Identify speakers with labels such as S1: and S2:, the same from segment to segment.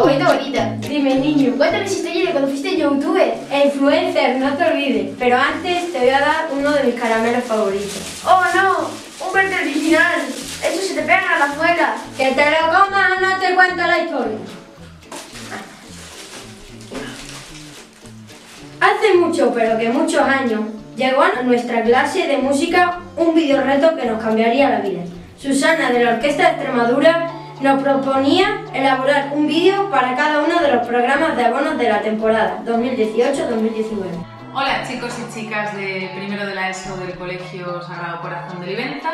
S1: Bonita, bonita.
S2: Dime, niño, cuéntame si historia de cuando fuiste youtuber e influencer, no te olvides. Pero antes te voy a dar uno de mis caramelos favoritos.
S1: ¡Oh, no! ¡Un verde original! ¡Eso se te pega a la muela!
S2: ¡Que te lo comas, no te cuento la historia! Hace mucho, pero que muchos años, llegó a nuestra clase de música un video reto que nos cambiaría la vida. Susana de la Orquesta de Extremadura nos proponía elaborar un vídeo para cada uno de los programas de abonos de la temporada 2018-2019.
S3: Hola chicos y chicas de primero de la ESO del Colegio Sagrado Corazón de Livenza.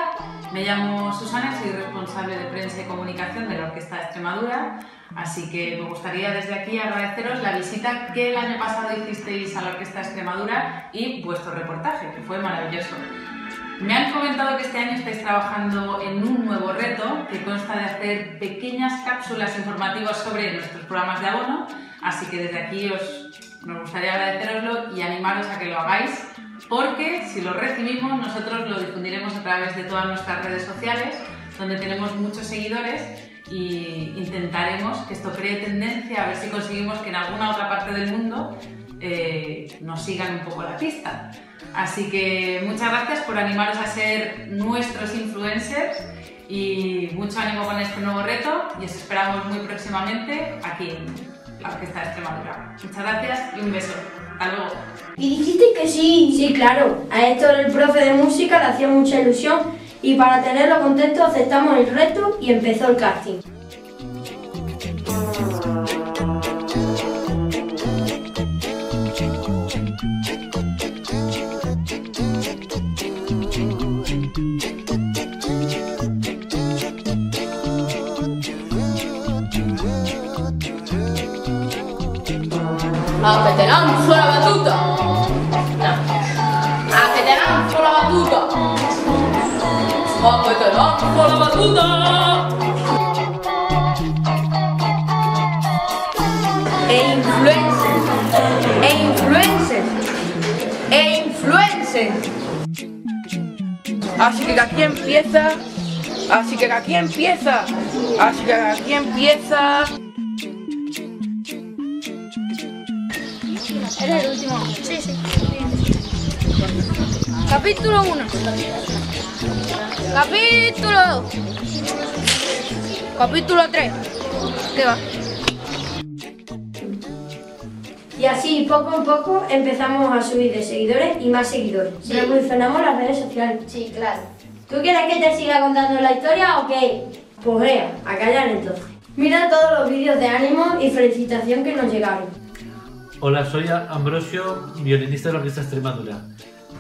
S3: Me llamo Susana, soy responsable de prensa y comunicación de la Orquesta de Extremadura, así que me gustaría desde aquí agradeceros la visita que el año pasado hicisteis a la Orquesta de Extremadura y vuestro reportaje, que fue maravilloso. Me han comentado que este año estáis trabajando en un nuevo reto que consta de hacer pequeñas cápsulas informativas sobre nuestros programas de abono, así que desde aquí os, nos gustaría agradeceroslo y animaros a que lo hagáis, porque si lo recibimos nosotros lo difundiremos a través de todas nuestras redes sociales, donde tenemos muchos seguidores y intentaremos que esto cree tendencia a ver si conseguimos que en alguna otra parte del mundo eh, nos sigan un poco la pista. Así que muchas gracias por animaros a ser nuestros influencers y mucho ánimo con este nuevo reto y os esperamos muy próximamente aquí en la Orquesta de Extremadura. Muchas gracias y un beso. Hasta luego.
S2: Y dijiste que sí, sí, claro. A esto el profe de música le hacía mucha ilusión y para tenerlo contento aceptamos el reto y empezó el casting.
S4: Lanzo la batuta. A que te lanzo la batuta. A que te lanzo la batuta.
S2: E influencers. E influencers. E.
S5: Así que aquí empieza. Así que aquí empieza. Así que aquí empieza.
S1: Eres el último. Sí, sí. Capítulo 1. Capítulo 2. Capítulo 3. ¿Qué va?
S2: Y así, poco a poco, empezamos a subir de seguidores y más seguidores. Revolucionamos las redes sociales.
S1: Sí, claro.
S2: ¿Tú quieres que te siga contando la historia o qué? Pues vea, a callar entonces. Mira todos los vídeos de ánimo y felicitación que nos llegaron.
S6: Hola, soy Ambrosio, violinista de la Orquesta Extremadura.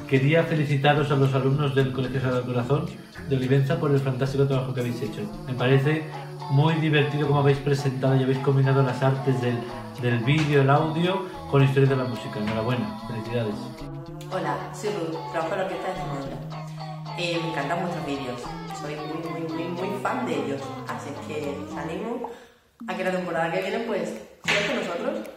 S6: Quería felicitaros a los alumnos del Colegio Sagrado Corazón de Olivenza por el fantástico trabajo que habéis hecho. Me parece muy divertido cómo habéis presentado y habéis combinado las artes del, del vídeo, el audio, con la historia de la música. Enhorabuena, felicidades.
S7: Hola, soy Ruth, trabajo en la Orquesta Extremadura. Eh, me encantan vuestros vídeos, soy muy, muy, muy, muy fan de ellos, así que animo a que la temporada que viene, pues, sigáis con nosotros.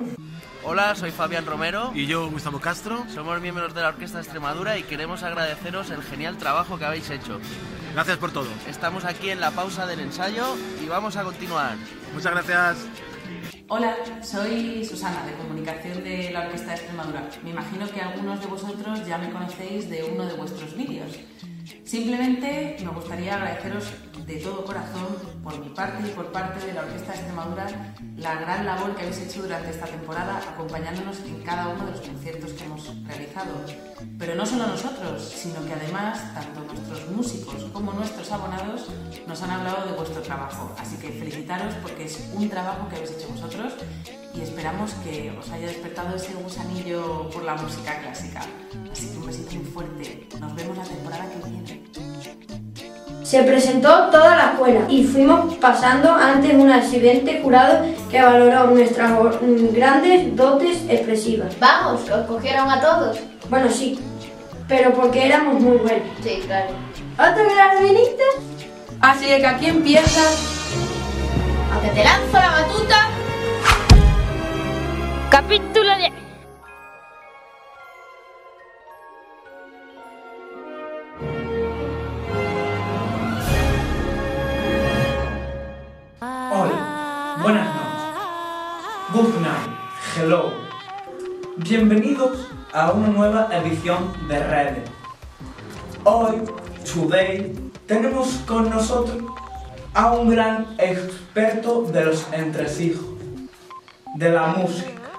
S8: Hola, soy Fabián Romero.
S9: Y yo, Gustavo Castro.
S8: Somos miembros de la Orquesta de Extremadura y queremos agradeceros el genial trabajo que habéis hecho.
S9: Gracias por todo.
S8: Estamos aquí en la pausa del ensayo y vamos a continuar.
S9: Muchas gracias.
S3: Hola, soy Susana, de Comunicación de la Orquesta de Extremadura. Me imagino que algunos de vosotros ya me conocéis de uno de vuestros vídeos. Simplemente me gustaría agradeceros de todo corazón, por mi parte y por parte de la Orquesta de Extremadura, la gran labor que habéis hecho durante esta temporada acompañándonos en cada uno de los conciertos que hemos realizado. Pero no solo nosotros, sino que además tanto nuestros músicos como nuestros abonados nos han hablado de vuestro trabajo. Así que felicitaros porque es un trabajo que habéis hecho vosotros y esperamos que os haya despertado ese gusanillo por la música clásica. Así que un besito muy fuerte. Nos vemos la temporada que viene.
S2: Se presentó toda la escuela y fuimos pasando antes un excelente jurado que valoró nuestras mm, grandes dotes expresivas.
S1: Vamos, que os cogieron a todos.
S2: Bueno, sí, pero porque éramos muy buenos.
S1: Sí, claro.
S2: ¿Otro violinista?
S5: Así que aquí empieza.
S1: A que te lanzo la batuta. Capítulo 10.
S10: Bienvenidos a una nueva edición de Redes. Hoy, today, tenemos con nosotros a un gran experto de los entresijos, de la música,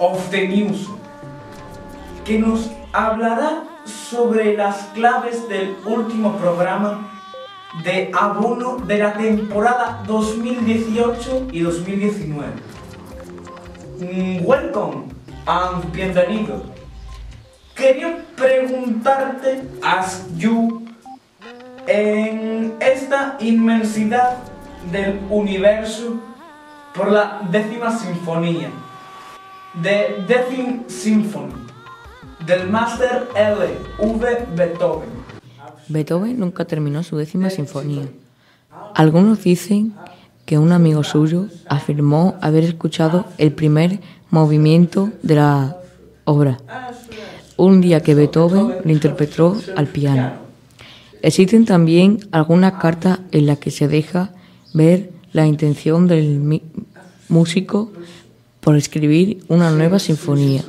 S10: of the music, que nos hablará sobre las claves del último programa de abono de la temporada 2018 y 2019. Mm, Welcome and bienvenido. Quería preguntarte, as you, en esta inmensidad del universo, por la décima sinfonía, de Decim Symphony, del Master L. V. Beethoven.
S11: Beethoven nunca terminó su décima sinfonía. Algunos dicen que un amigo suyo afirmó haber escuchado el primer movimiento de la obra, un día que Beethoven lo interpretó al piano. Existen también algunas cartas en las que se deja ver la intención del músico por escribir una nueva sinfonía,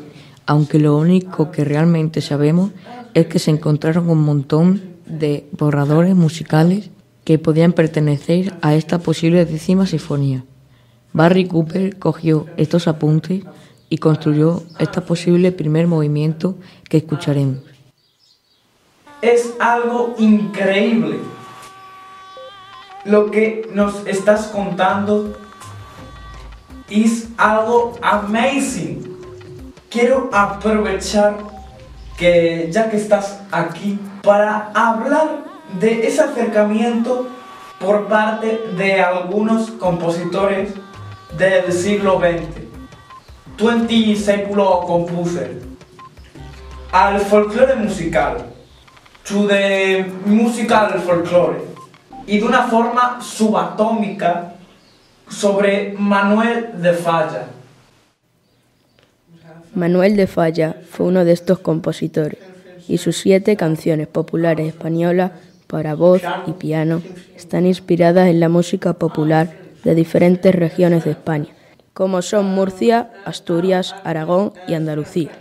S11: aunque lo único que realmente sabemos es que se encontraron un montón de borradores musicales que podían pertenecer a esta posible décima sinfonía. Barry Cooper cogió estos apuntes y construyó este posible primer movimiento que escucharemos.
S10: Es algo increíble lo que nos estás contando. Es algo amazing. Quiero aprovechar que ya que estás aquí para hablar de ese acercamiento por parte de algunos compositores del siglo XX. 20 século composer al folclore musical, to the musical folklore, y de una forma subatómica sobre Manuel de Falla.
S12: Manuel de Falla fue uno de estos compositores y sus siete canciones populares españolas para voz y piano están inspiradas en la música popular de diferentes regiones de España, como son Murcia, Asturias, Aragón y Andalucía.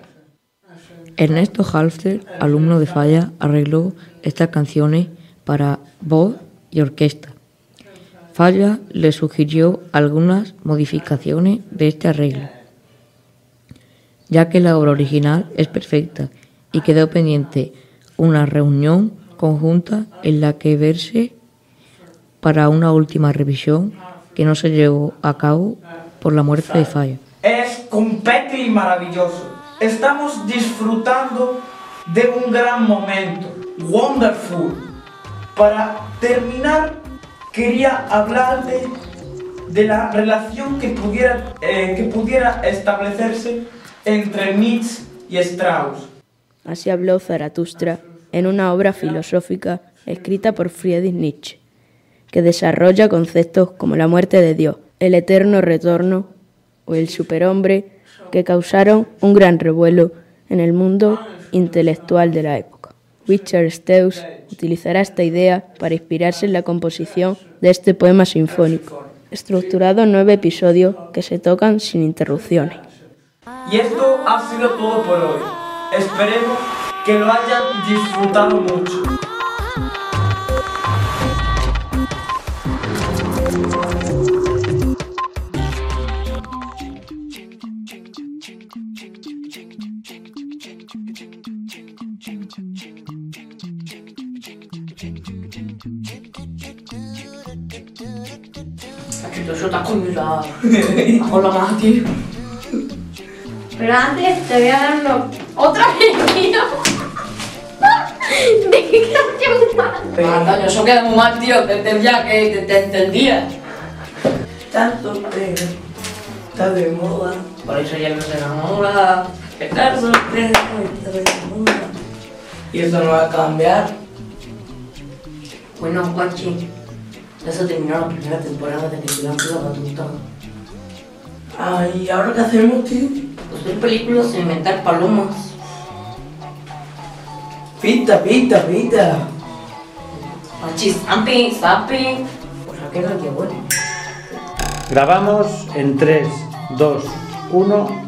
S11: Ernesto Halfter, alumno de Falla, arregló estas canciones para voz y orquesta. Falla le sugirió algunas modificaciones de este arreglo, ya que la obra original es perfecta y quedó pendiente una reunión conjunta en la que verse para una última revisión que no se llevó a cabo por la muerte de Falla.
S10: Es completo y maravilloso. Estamos disfrutando de un gran momento. Wonderful. Para terminar, quería hablarte de la relación que pudiera, eh, que pudiera establecerse entre Nietzsche y Strauss.
S12: Así habló Zaratustra en una obra filosófica escrita por Friedrich Nietzsche, que desarrolla conceptos como la muerte de Dios, el eterno retorno o el superhombre que causaron un gran revuelo en el mundo intelectual de la época. Richard Strauss utilizará esta idea para inspirarse en la composición de este poema sinfónico, estructurado en nueve episodios que se tocan sin interrupciones.
S10: Y esto ha sido todo por hoy. Esperemos que lo hayan disfrutado mucho.
S5: Eso está coño Hola, más, tío.
S2: Pero antes te voy a dar uno... ¡Otra vez, tío! ¿De qué canción?
S5: Antonio, eso queda muy mal, tío. Te entendía que te, te entendía.
S13: Tanto pero está de moda.
S5: Por eso ya no se enamora.
S13: Estar soltero está de moda. Y eso no va a cambiar.
S5: Bueno, guachi. Ya se terminó la primera temporada de Vigilante la Batuta.
S13: Ay, ¿ahora qué hacemos, tío?
S5: Pues ver películas e inventar palomas.
S13: Pita, pita, pita.
S5: Guachi, zampi, zampi. Pues aquel que bueno.
S6: Grabamos en 3, 2,
S14: 1.